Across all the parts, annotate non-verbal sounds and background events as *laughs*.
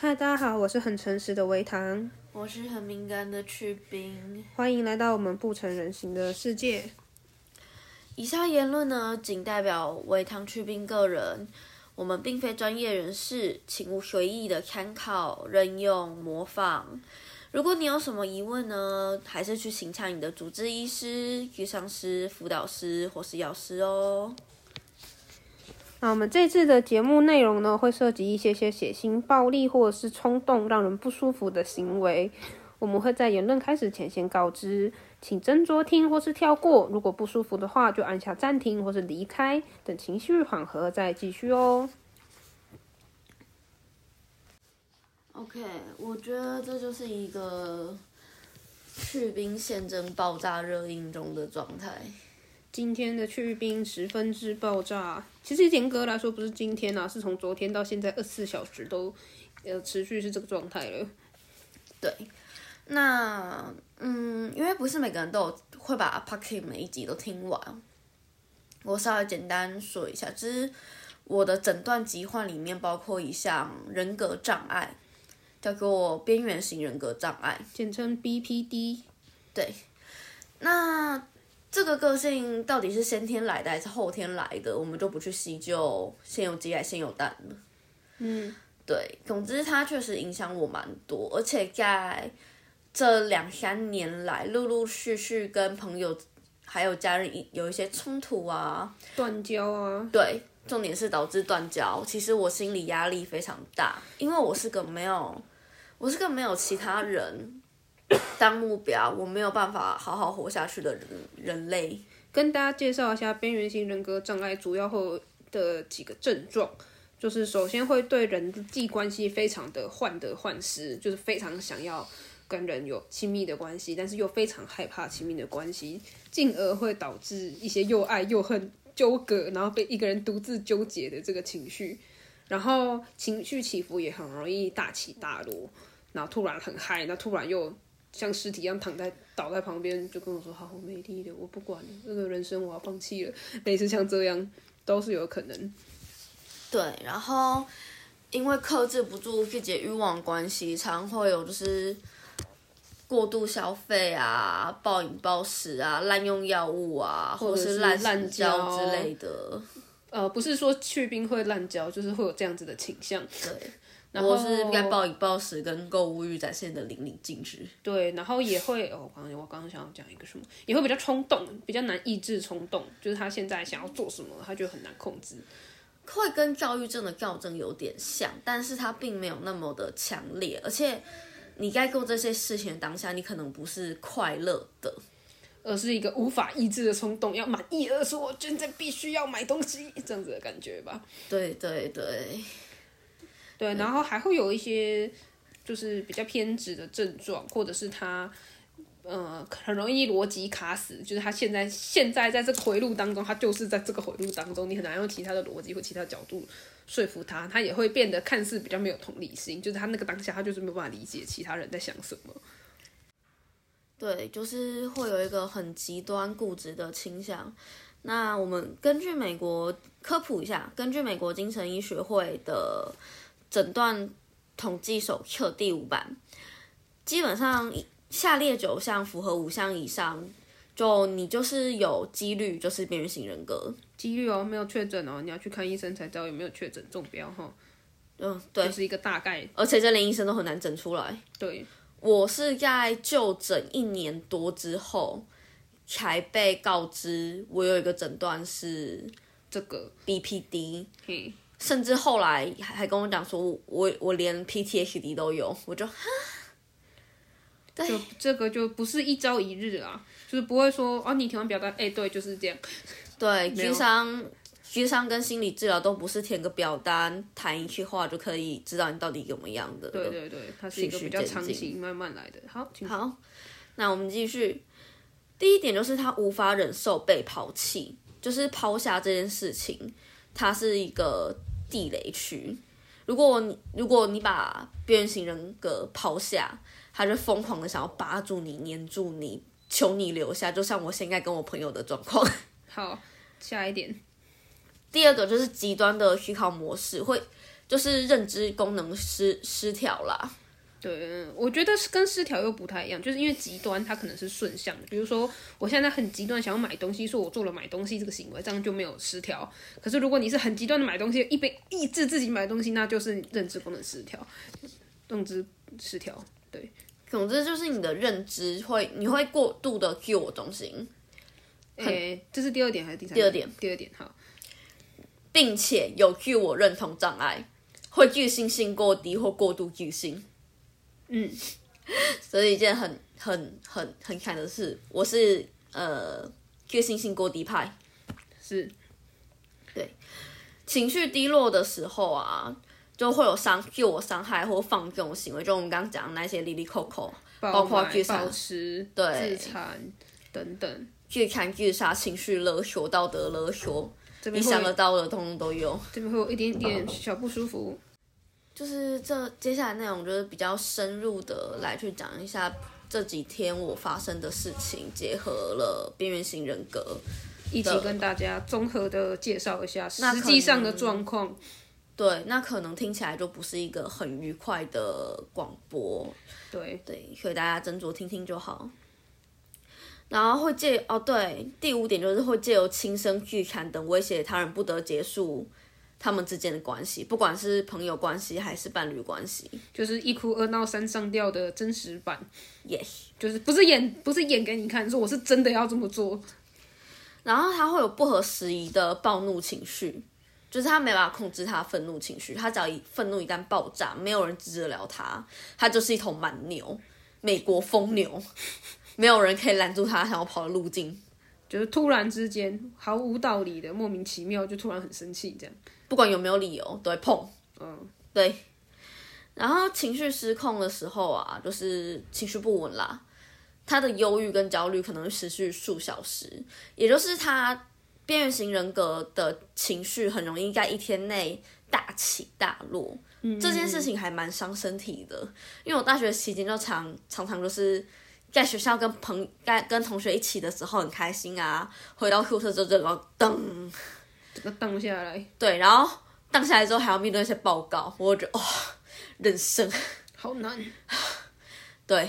嗨，大家好，我是很诚实的维糖，我是很敏感的去冰。欢迎来到我们不成人形的世界。以下言论呢，仅代表维糖去冰个人，我们并非专业人士，请勿随意的参考、任用、模仿。如果你有什么疑问呢，还是去请教你的主治医师、医生师、辅导师或是药师哦。那我们这次的节目内容呢，会涉及一些些血腥、暴力或者是冲动、让人不舒服的行为。我们会在言论开始前先告知，请斟酌听或是跳过。如果不舒服的话，就按下暂停或是离开，等情绪缓和再继续哦。OK，我觉得这就是一个去冰宪政爆炸热映中的状态。今天的去冰十分之爆炸，其实严格来说不是今天啊，是从昨天到现在二十四小时都呃持续是这个状态了。对，那嗯，因为不是每个人都有会把 p o c k e 每一集都听完，我稍微简单说一下，其实我的诊断疾患里面包括一项人格障碍，叫做边缘型人格障碍，简称 BPD。对，那。这个个性到底是先天来的还是后天来的，我们就不去细究，先有鸡还是先有蛋了。嗯，对，总之它确实影响我蛮多，而且在这两三年来，陆陆续续跟朋友还有家人有一些冲突啊，断交啊。对，重点是导致断交。其实我心理压力非常大，因为我是个没有，我是个没有其他人。当目标，我没有办法好好活下去的人人类。跟大家介绍一下边缘型人格障碍主要后的几个症状，就是首先会对人际关系非常的患得患失，就是非常想要跟人有亲密的关系，但是又非常害怕亲密的关系，进而会导致一些又爱又恨纠葛，然后被一个人独自纠结的这个情绪，然后情绪起伏也很容易大起大落，然后突然很嗨，那突然又。像尸体一样躺在倒在旁边，就跟我说：“好，我没力了，我不管了，这个人生我要放弃了。”类似像这样都是有可能。对，然后因为克制不住自己欲望关系，常会有就是过度消费啊、暴饮暴食啊、滥用药物啊，或者是滥滥交之类的。呃，不是说去冰会滥交，就是会有这样子的倾向。对。我是该暴饮暴食跟购物欲展现的淋漓尽致。对，然后也会，哦，我刚刚我刚刚想要讲一个什么，也会比较冲动，比较难抑制冲动，就是他现在想要做什么，他就很难控制。会跟躁郁症的躁症有点像，但是它并没有那么的强烈，而且你在做这些事情当下，你可能不是快乐的，而是一个无法抑制的冲动，要满意而说，我现在必须要买东西这样子的感觉吧。对对对。对，然后还会有一些就是比较偏执的症状，或者是他，呃，很容易逻辑卡死，就是他现在现在在这个回路当中，他就是在这个回路当中，你很难用其他的逻辑或其他角度说服他，他也会变得看似比较没有同理心，就是他那个当下他就是没有办法理解其他人在想什么。对，就是会有一个很极端固执的倾向。那我们根据美国科普一下，根据美国精神医学会的。诊断统计手册第五版，基本上下列九项符合五项以上，就你就是有几率就是边缘型人格。几率哦，没有确诊哦，你要去看医生才知道有没有确诊中标哈。嗯，对，就是一个大概，而且这连医生都很难诊出来。对，我是在就诊一年多之后才被告知我有一个诊断是这个 BPD。甚至后来还还跟我讲说，我我连 PTSD 都有，我就哈，就这个就不是一朝一日啊，就是不会说哦，你填完表单，哎，对，就是这样。对，智商、智商跟心理治疗都不是填个表单、谈一句话就可以知道你到底怎么样的。对对对，它是一个比较长期慢慢来的。好，好，那我们继续。第一点就是他无法忍受被抛弃，就是抛下这件事情，他是一个。地雷区，如果你如果你把边缘型人格抛下，他就疯狂的想要扒住你、黏住你、求你留下，就像我现在跟我朋友的状况。好，下一点，第二个就是极端的思考模式，会就是认知功能失失调啦。对，我觉得是跟失调又不太一样，就是因为极端它可能是顺向的，比如说我现在很极端想要买东西，说我做了买东西这个行为，这样就没有失调。可是如果你是很极端的买东西，一边抑制自己买东西，那就是认知功能失调，认知失调。对，总之就是你的认知会，你会过度的 cue 我中心，诶，这是第二点还是第三？第二点，第二点，好，并且有 cue 我认同障碍，会巨信性过低或过度巨性。嗯，*laughs* 所以一件很很很很惨的事，我是呃巨性性过低派，是对情绪低落的时候啊，就会有伤就我伤害或放纵行为，就我们刚刚讲的那些 Lily Coco，包括买聚餐暴吃、对自残等等。自残、自杀、情绪勒索、道德勒索，你想得到的通通都有。这边会有一点点小不舒服。就是这接下来内容就是比较深入的来去讲一下这几天我发生的事情，结合了边缘型人格。一起跟大家综合的介绍一下实际上的状况。对，那可能听起来就不是一个很愉快的广播，对，对，所以大家斟酌听听就好。然后会借哦，对，第五点就是会借由轻声拒谈等威胁他人，不得结束他们之间的关系，不管是朋友关系还是伴侣关系。就是一哭二闹三上吊的真实版，Yes，就是不是演不是演给你看，说我是真的要这么做。然后他会有不合时宜的暴怒情绪，就是他没办法控制他的愤怒情绪，他只要一愤怒一旦爆炸，没有人治得了他，他就是一头蛮牛，美国疯牛，没有人可以拦住他想要跑的路径。就是突然之间毫无道理的莫名其妙就突然很生气这样。不管有没有理由都会碰。嗯，对。然后情绪失控的时候啊，就是情绪不稳啦，他的忧郁跟焦虑可能会持续数小时，也就是他边缘型人格的情绪很容易在一天内大起大落。嗯这件事情还蛮伤身体的，因为我大学期间就常常常就是在学校跟朋跟跟同学一起的时候很开心啊，回到宿舍之后就然后噔，这个荡下来对，然后荡下来之后还要面对一些报告，我就觉得哇、人生好难。*laughs* 对。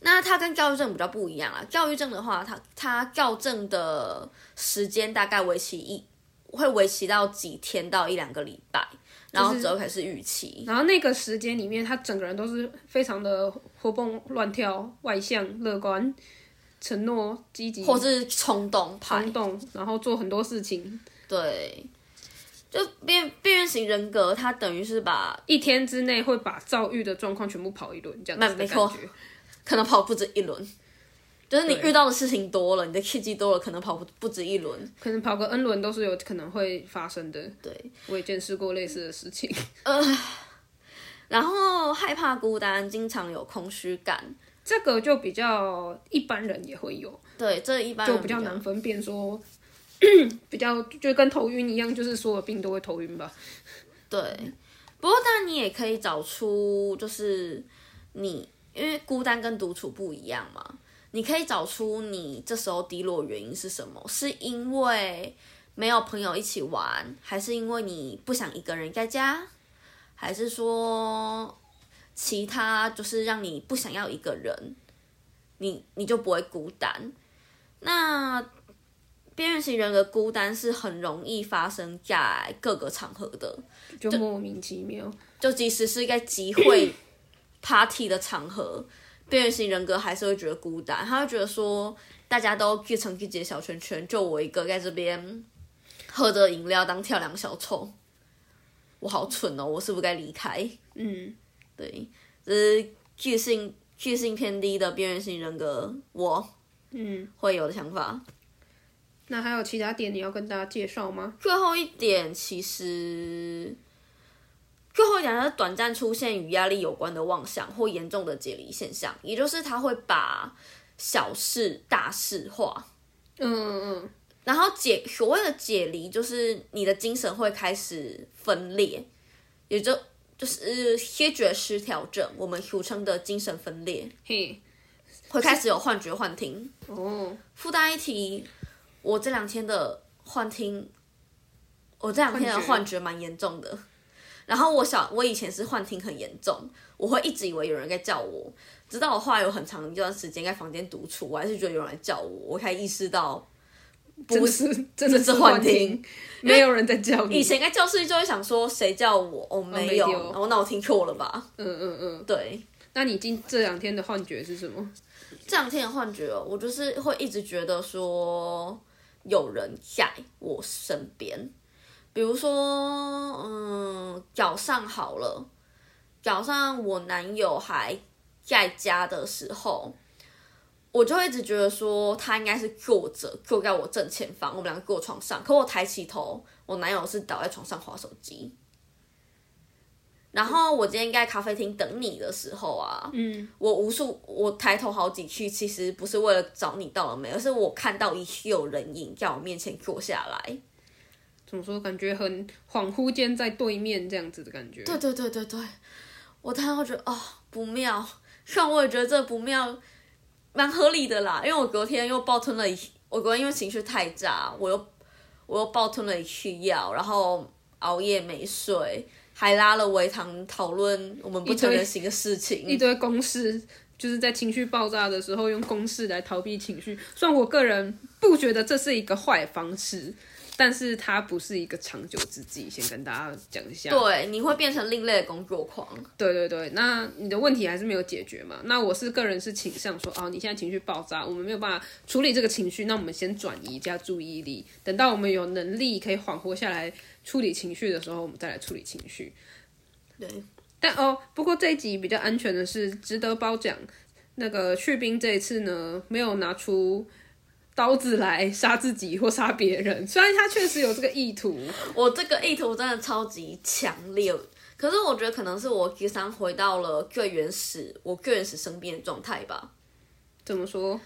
那它跟教育证比较不一样啦，教育证的话，它它校正的时间大概为期一会为期到几天到一两个礼拜，然后之后开始预期。然后那个时间里面，他整个人都是非常的活蹦乱跳、外向、乐观、承诺、积极、或是冲动派冲，动，然后做很多事情。对，就边边缘型人格，它等于是把一天之内会把躁郁的状况全部跑一轮，这样子的没错感觉。可能跑不止一轮，就是你遇到的事情多了，你的契机多了，可能跑不不止一轮。可能跑个 N 轮都是有可能会发生的。对，我也见识过类似的事情。呃然后害怕孤单，经常有空虚感。这个就比较一般人也会有，对，这一般就比较难分辨说，*clears throat* 比较就跟头晕一样，就是所有病都会头晕吧。对，不过当然你也可以找出，就是你因为孤单跟独处不一样嘛，你可以找出你这时候低落原因是什么？是因为没有朋友一起玩，还是因为你不想一个人在家，还是说其他就是让你不想要一个人，你你就不会孤单？那边缘型人格孤单是很容易发生在各个场合的，就莫名其妙。就即使是在集会 *coughs* party 的场合，边缘型人格还是会觉得孤单，他会觉得说大家都聚成自己的小圈圈，就我一个在这边喝着饮料当跳梁小丑，我好蠢哦，我是不是该离开？嗯，对，这是巨性巨性偏低的边缘性人格，我嗯，会有的想法。那还有其他点你要跟大家介绍吗？最后一点，其实最后一点是短暂出现与压力有关的妄想或严重的解离现象，也就是他会把小事大事化，嗯嗯嗯，然后解所谓的解离，就是你的精神会开始分裂，也就就是歇觉失调症，我们俗称的精神分裂，嘿，会开始有幻觉、幻听。哦，附带一提，我这两天的幻听，我我这两天的幻觉幻觉蛮严重的。然后我小我以前是幻听很严重，我会一直以为有人在叫我，直到我后来有很长一段时间在房间独处，我还是觉得有人来叫我，我才意识到不是。真的是是幻幻听听，没有人在叫你。以前在教室就会想说谁叫我，哦没有，没有然后那我听错了吧？嗯嗯嗯，对，那你今这两天的幻觉是什么？这两天的幻觉哦，我就是会一直觉得说有人在我身边，比如说，嗯，早上好了，早上我男友还在家的时候，我就一直觉得说他应该是坐着，坐在我正前方，我们两个坐床上，可我抬起头，我男友是倒在床上划手机。然后我今天在咖啡厅等你的时候啊，嗯，我无数我抬头好几去，其实不是为了找你到了没，而是我看到一有人影在我面前坐下来。怎么说？感觉很恍惚间在对面这样子的感觉。对对对对对，我当时会觉得哦不妙，*laughs* 虽然我也觉得这不妙，蛮合理的啦，因为我隔天又暴吞了一，我昨天因为情绪太炸，我又我又暴吞了一去药，然后熬夜没睡，还拉了围糖讨论我们不成人形的事情，一堆公式，就是在情绪爆炸的时候用公式来逃避情绪。虽然我个人不觉得这是一个坏方式，但是它不是一个长久之计。先跟大家讲一下。对，你会变成另类的工作狂。对对对，那你的问题还是没有解决嘛？那我是个人是倾向说，哦，你现在情绪爆炸，我们没有办法处理这个情绪，那我们先转移一下注意力，等到我们有能力可以缓和下来处理情绪的时候，我们再来处理情绪。对，但哦，不过这一集比较安全的是，值得褒奖。那个去冰这一次呢，没有拿出刀子来杀自己或杀别人，虽然他确实有这个意图。我这个意图真的超级强烈，可是我觉得可能是我智商回到了最原始，我最原始生病的状态吧。怎么说？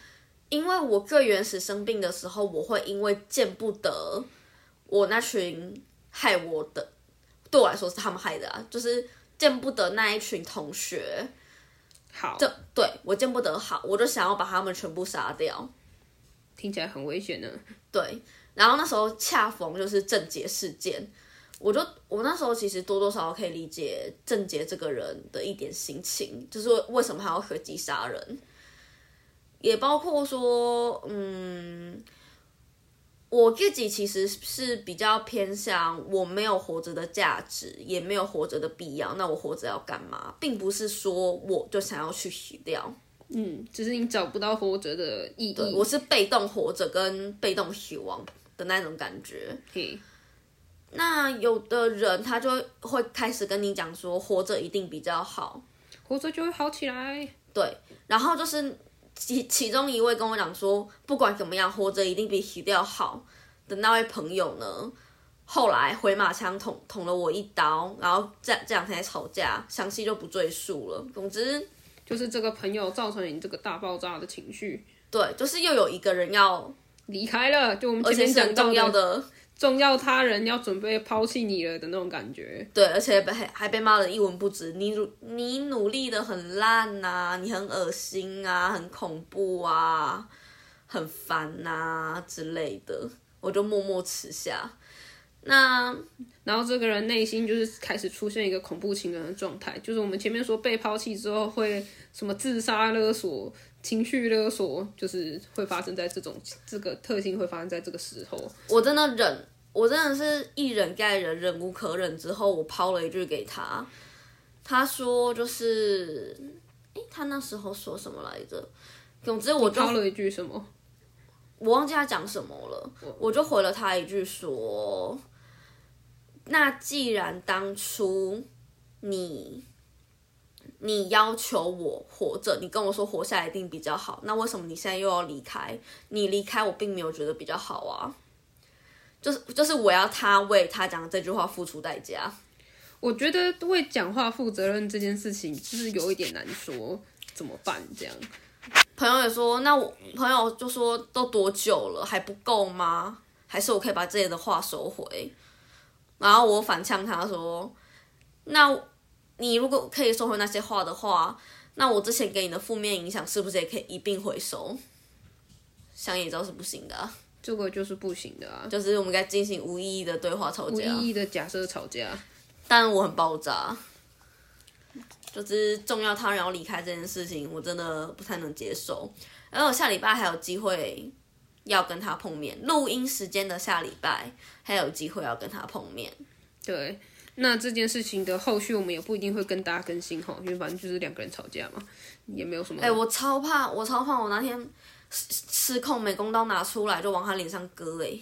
因为我最原始生病的时候，我会因为见不得我那群害我的，对我来说是他们害的啊，就是见不得那一群同学，好，这对我见不得好，我就想要把他们全部杀掉。听起来很危险呢。对，然后那时候恰逢就是郑捷事件，我就我那时候其实多多少少可以理解郑捷这个人的一点心情，就是为什么他要随机杀人，也包括说，嗯，我自己其实是比较偏向我没有活着的价值，也没有活着的必要，那我活着要干嘛，并不是说我就想要去死掉。嗯，只是你找不到活着的意义。我是被动活着跟被动死亡的那种感觉。嘿，那有的人他就会开始跟你讲说，活着一定比较好，活着就会好起来。对。然后就是其其中一位跟我讲说，不管怎么样，活着一定比死掉好的那位朋友呢，后来回马枪捅捅了我一刀，然后这这两天吵架，详细就不赘述了。总之。就是这个朋友造成你这个大爆炸的情绪，对，就是又有一个人要离开了，就我们而且前面讲重要的，重要他人要准备抛弃你了的那种感觉。对，而且被还还被骂的一文不值，你努你努力的很烂呐、你很恶心啊，很恐怖啊，很烦呐、之类的，我就默默吃下。那然后这个人内心就是开始出现一个恐怖情人的状态，就是我们前面说被抛弃之后会什么自杀勒索、情绪勒索，就是会发生在这种这个特性会发生在这个时候。我真的忍，我真的是一忍再忍，忍无可忍之后，我抛了一句给他，他说就是，诶，他那时候说什么来着？总之我就抛了一句什么？我忘记他讲什么了，我就回了他一句说：“那既然当初你你要求我活着，你跟我说活下来一定比较好，那为什么你现在又要离开？你离开我并没有觉得比较好啊，就是就是我要他为他讲的这句话付出代价。我觉得为讲话负责任这件事情，就是有一点难说，怎么办？这样。朋友也说，那我朋友就说都多久了还不够吗？还是我可以把这里的话收回？然后我反呛他说，那你如果可以收回那些话的话，那我之前给你的负面影响是不是也可以一并回收？想也知道是不行的啊、这个就是不行的啊，就是我们该进行无意义的对话吵架无架。意义的假设吵架。但我很爆炸，就是重要他人要离开这件事情，我真的不太能接受。然后我下礼拜还有机会要跟他碰面，录音时间的下礼拜还有机会要跟他碰面。对，那这件事情的后续我们也不一定会跟大家更新哈，因为反正就是两个人吵架嘛，也没有什么。哎、我超怕，我超怕，我那天失失控，美工刀拿出来就往他脸上割、哎，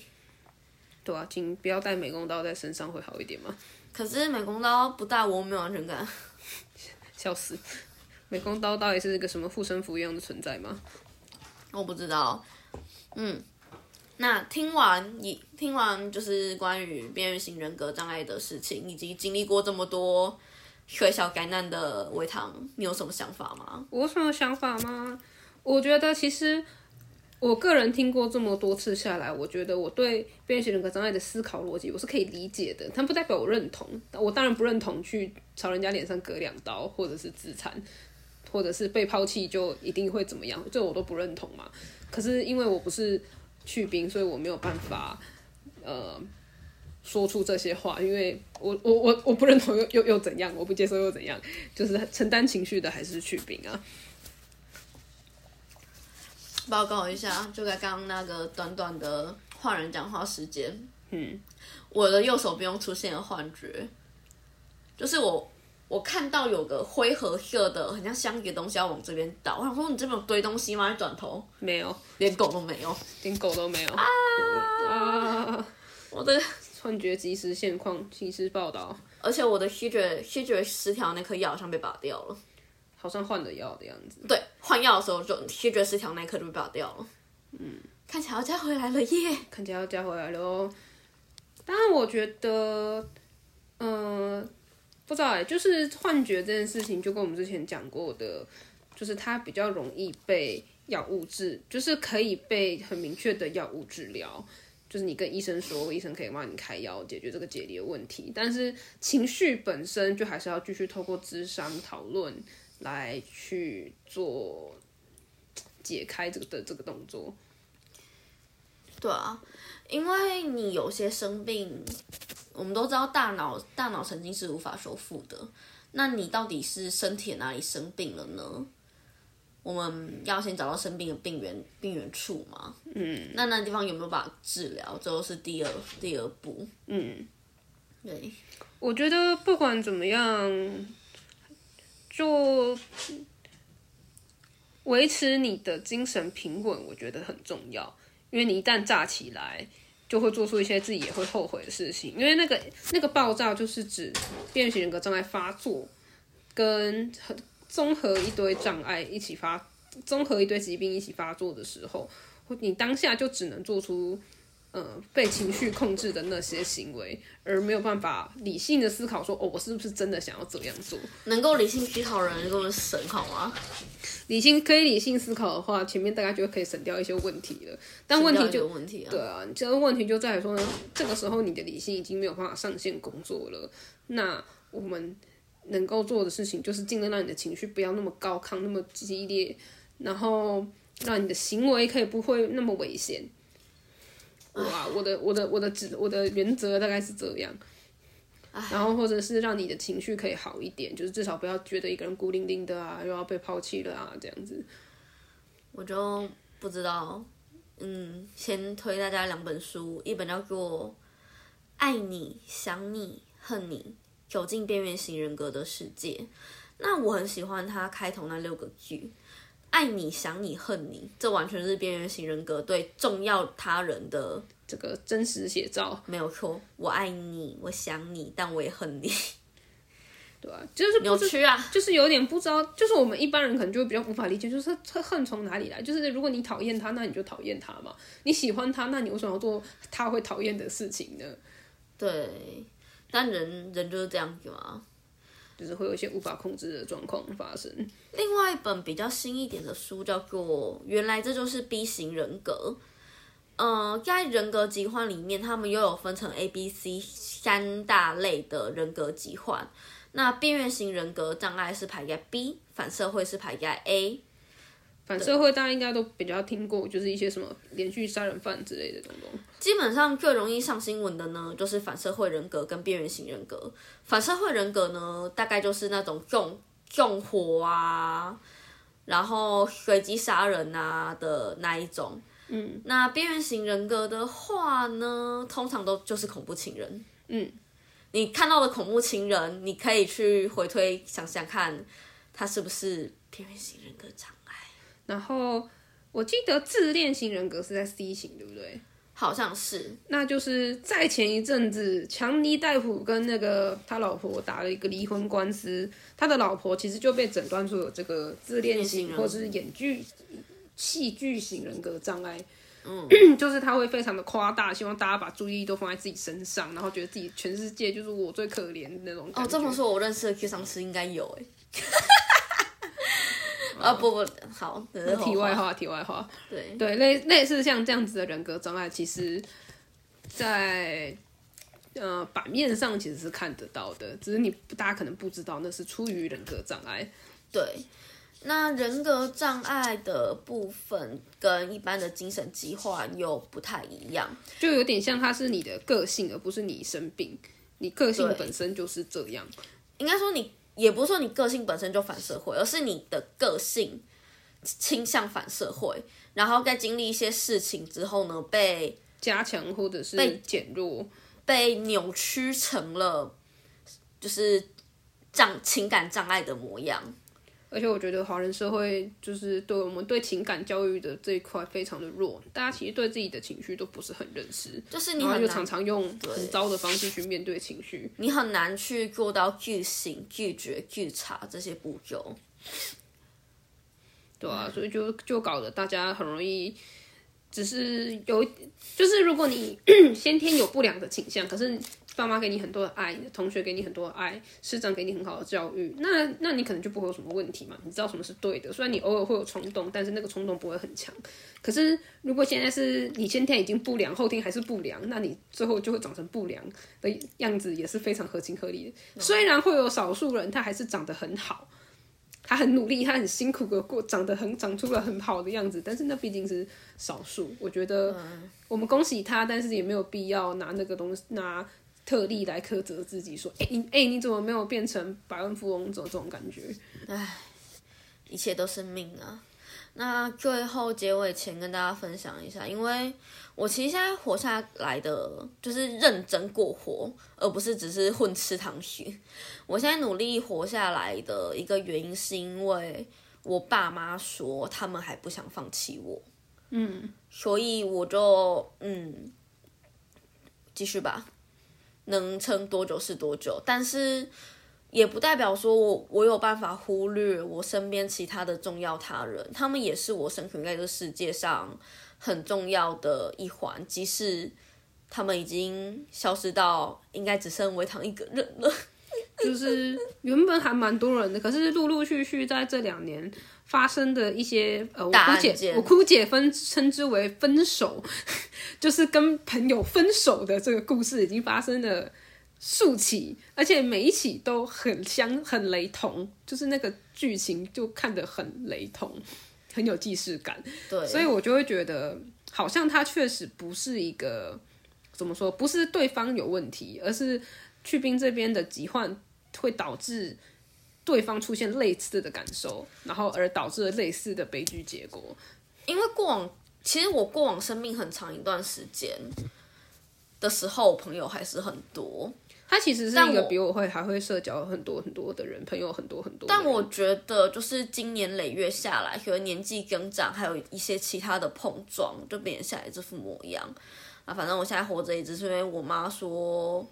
对啊，请不要带美工刀在身上会好一点嘛。可是美工刀不带我没有安全感。*laughs* 笑死，美工刀到底是一个什么护身符一样的存在吗？我不知道，嗯，那听完你听完就是关于边缘型人格障碍的事情，以及经历过这么多学校灾难的维唐，你有什么想法吗？我有什么想法吗？我觉得其实我个人听过这么多次下来，我觉得我对边缘型人格障碍的思考逻辑我是可以理解的，但不代表我认同。我当然不认同去朝人家脸上割两刀，或者是自残，或者是被抛弃就一定会怎么样，这我都不认同嘛。可是因为我不是去兵，所以我没有办法呃说出这些话，因为我我我我不认同又又又怎样，我不接受又怎样，就是承担情绪的还是去兵啊。报告一下，就在刚刚那个短短的换人讲话时间，嗯，我的右手边出现了幻觉，就是我我看到有个灰褐色的很像香叶的东西要往这边倒，我想说你这边有堆东西吗？一转头没有，连狗都没有，连狗都没有啊！我的幻觉即时现况，即时报道，而且我的吸觉吸觉失调那颗药好像被拔掉了。好像换了药的样子。对，换药的时候就吸觉失调那一颗就被拔掉了。嗯，看起来要加回来了耶！看起来要加回来了哦。当然，我觉得，嗯、不知道哎，就是幻觉这件事情，就跟我们之前讲过的，就是它比较容易被药物治，就是可以被很明确的药物治疗。就是你跟医生说，医生可以帮你开药解决这个解离的问题，但是情绪本身就还是要继续透过智商讨论来去做解开这个的这个动作。对啊，因为你有些生病，我们都知道大脑大脑神经是无法修复的。那你到底是身体哪里生病了呢？我们要先找到生病的病源病源处嘛。嗯。那那地方有没有办法治疗？这都是第二第二步。嗯，对，我觉得不管怎么样，就维持你的精神平稳，我觉得很重要。因为你一旦炸起来，就会做出一些自己也会后悔的事情。因为那个那个爆炸就是指边缘型人格障碍发作，跟很综合一堆障碍一起发，综合一堆疾病一起发作的时候，你当下就只能做出。呃，被情绪控制的那些行为，而没有办法理性的思考说，哦，我是不是真的想要这样做？能够理性思考的人，跟我们神好吗？理性可以理性思考的话，前面大概就可以省掉一些问题了。但问题就个问题啊，对啊，这个问题就在于说呢，这个时候你的理性已经没有办法上线工作了。那我们能够做的事情，就是尽量让你的情绪不要那么高亢、那么激烈，然后让你的行为可以不会那么危险。哇，我的我的我的指我的原则大概是这样。然后或者是让你的情绪可以好一点，就是至少不要觉得一个人孤零零的啊，又要被抛弃了啊，这样子。我就不知道。嗯，先推大家两本书，一本叫做《爱你、想你、恨你：走进边缘型人格的世界》。那我很喜欢他开头那六个句：爱你、想你、恨你。这完全是边缘型人格对重要他人的这个真实写照，没有错。我爱你，我想你，但我也恨你。*laughs* 对吧、就是扭曲啊！就是有点不知道，就是我们一般人可能就会比较无法理解，就是他恨从哪里来？就是如果你讨厌他，那你就讨厌他嘛；你喜欢他，那你为什么要做他会讨厌的事情呢？对，但人人就是这样子嘛。就是会有一些无法控制的状况发生。另外一本比较新一点的书叫做《原来这就是 B 型人格》。呃，在人格疾患里面，他们又有分成 A、B、C 三大类的人格疾患。那边缘型人格障碍是排在 B，反社会是排在 A。反社会大家应该都比较听过，就是一些什么连续杀人犯之类的东东。基本上最容易上新闻的呢，就是反社会人格跟边缘型人格。反社会人格呢，大概就是那种纵纵火啊，然后随机杀人啊的那一种。嗯，那边缘型人格的话呢，通常都就是恐怖情人。嗯，你看到的恐怖情人，你可以去回推想想看，他是不是边缘型人格障碍？然后我记得自恋型人格是在 C 型，对不对？好像是，那就是在前一阵子，强尼戴普跟那个他老婆打了一个离婚官司，他的老婆其实就被诊断出有这个自恋型或者是演剧戏剧型人格障碍。嗯，*clears throat* 就是他会非常的夸大，希望大家把注意力都放在自己身上，然后觉得自己全世界就是我最可怜的那种哦，这么说，我认识的 Q 上司应该有哎。*laughs* *laughs* *laughs* 啊不不，好，这是后话。题外话，题外话，对，对，类类似像这样子的人格障碍，其实在呃版面上其实是看得到的，只是你大家可能不知道那是出于人格障碍。对，那人格障碍的部分跟一般的精神疾患又不太一样。就有点像它是你的个性，而不是你生病。你个性本身就是这样，应该说你也不是说你个性本身就反社会，而是你的个性倾向反社会，然后在经历一些事情之后呢，被加强或者是被减弱。被扭曲成了就是障情感障碍的模样。而且我觉得华人社会就是对我们对情感教育的这一块非常的弱，大家其实对自己的情绪都不是很认识，就是你然后就常常用很糟的方式去面对情绪。你很难去做到拒醒、拒绝、拒查这些步骤。对啊，所以就就搞得大家很容易，只是有，就是如果你 *clears throat* 先天有不良的倾向，可是爸妈给你很多的爱，你的同学给你很多的爱，师长给你很好的教育，那那你可能就不会有什么问题嘛，你知道什么是对的。虽然你偶尔会有冲动，但是那个冲动不会很强。可是如果现在是你先天已经不良，后天还是不良，那你最后就会长成不良的样子，也是非常合情合理的。虽然会有少数人他还是长得很好。他很努力，他很辛苦的过，长得很长出了很好的样子，但是那毕竟是少数。我觉得我们恭喜他，但是也没有必要拿那个东西拿特例来苛责自己，说，哎、你哎、你怎么没有变成百万富翁？这种这种感觉。唉一切都是命啊。那最后结尾前跟大家分享一下，因为我其实现在活下来的就是认真过活，而不是只是混吃糖血。我现在努力活下来的一个原因，是因为我爸妈说他们还不想放弃我，嗯，所以我就嗯继续吧，能撑多久是多久，但是。也不代表说我我有办法忽略我身边其他的重要他人，他们也是我生存在这世界上很重要的一环，即使他们已经消失到应该只剩维唐一个人了。就是原本还蛮多人的，可是陆陆续续在这两年发生的一些呃，我大姑姐我姑姐分称之为分手，*laughs* 就是跟朋友分手的这个故事已经发生了数起，而且每一起都很相很雷同，就是那个剧情就看得很雷同，很有既视感。对，所以我就会觉得，好像他确实不是一个怎么说，不是对方有问题，而是去冰这边的疾患会导致对方出现类似的感受，然后而导致了类似的悲剧结果。因为过往其实我过往生命很长一段时间的时候，朋友还是很多，他其实是一个比我会还会社交很多很多的人，朋友很多很多。但我觉得，就是经年累月下来，可能年纪增长，还有一些其他的碰撞，就变成现在这副模样。啊，反正我现在活着也只是因为我妈说，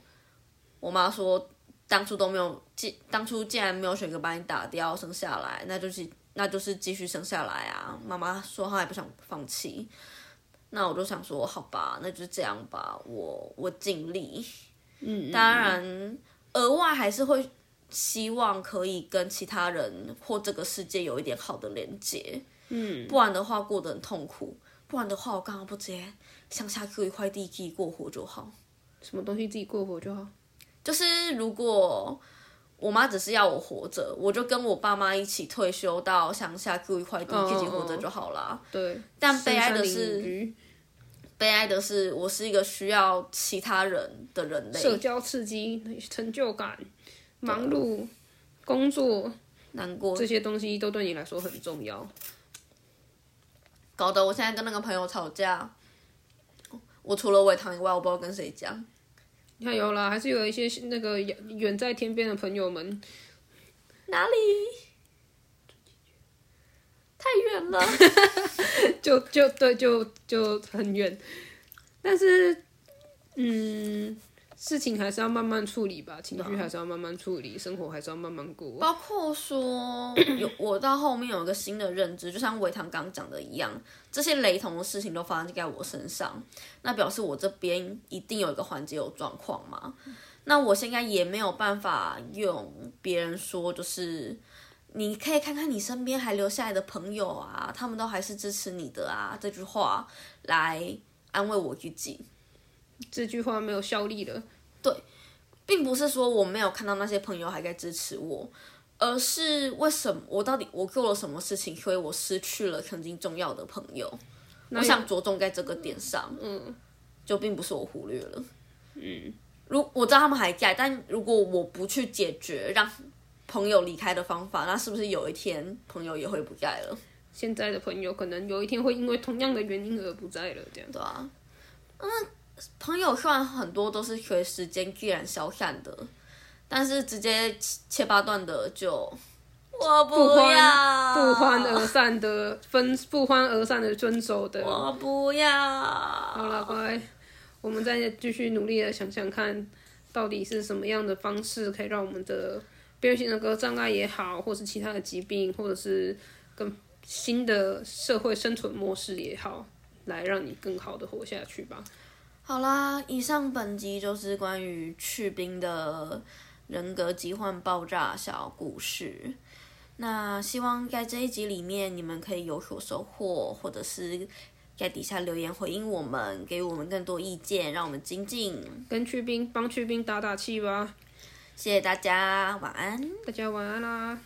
我妈说当初都没有，既当初既然没有选择把你打掉生下来，那就是那就是继续生下来啊。妈妈说她也不想放弃，那我就想说，好吧，那就这样吧，我我尽力。嗯，当然，额外还是会希望可以跟其他人或这个世界有一点好的连接，嗯，不然的话过得很痛苦。不然的话，我刚刚不直接乡下租一块地自己过活就好。什么东西自己过活就好。就是如果我妈只是要我活着，我就跟我爸妈一起退休到乡下住一块地，嗯自己活着就好啦。对，但悲哀的是悲哀的是，我是一个需要其他人的人类，社交刺激、成就感、忙碌、工作难过这些东西都对你来说很重要。搞得我现在跟那个朋友吵架，我除了伟堂以外，我不知道跟谁讲。你看有啦，还是有一些那个远远在天边的朋友们，哪里？太远了。*laughs* 就就对，就就很远。但是，嗯，事情还是要慢慢处理吧，情绪还是要慢慢处理，生活还是要慢慢过。包括说有我到后面有一个新的认知，就像伟堂刚讲的一样，这些雷同的事情都发生在我身上，那表示我这边一定有一个环节有状况嘛。那我现在也没有办法用别人说，就是你可以看看你身边还留下来的朋友啊，他们都还是支持你的啊，这句话来安慰我自己。这句话没有效力了。并不是说我没有看到那些朋友还在支持我，而是为什么我到底我做了什么事情，所以我失去了曾经重要的朋友。我想着重在这个点上，嗯，就并不是我忽略了，嗯，如我知道他们还在，但如果我不去解决让朋友离开的方法，那是不是有一天朋友也会不在了？现在的朋友可能有一天会因为同样的原因而不在了，这样。对啊，嗯，朋友虽然很多都是随时间自然消散的，但是直接切切八段的就我不要不欢而散的分，不欢而散的分手的。我不要。好了，乖，我们再继续努力的想想看，到底是什么样的方式可以让我们的边缘性人格障碍也好，或是其他的疾病，或者是更新的社会生存模式也好，来让你更好的活下去吧。好啦，以上本集就是关于去冰的人格疾患爆炸小故事。那希望在这一集里面你们可以有所收获，或者是在底下留言回应我们，给我们更多意见，让我们精进。跟去冰帮去冰打打气吧，谢谢大家，晚安。大家晚安啦。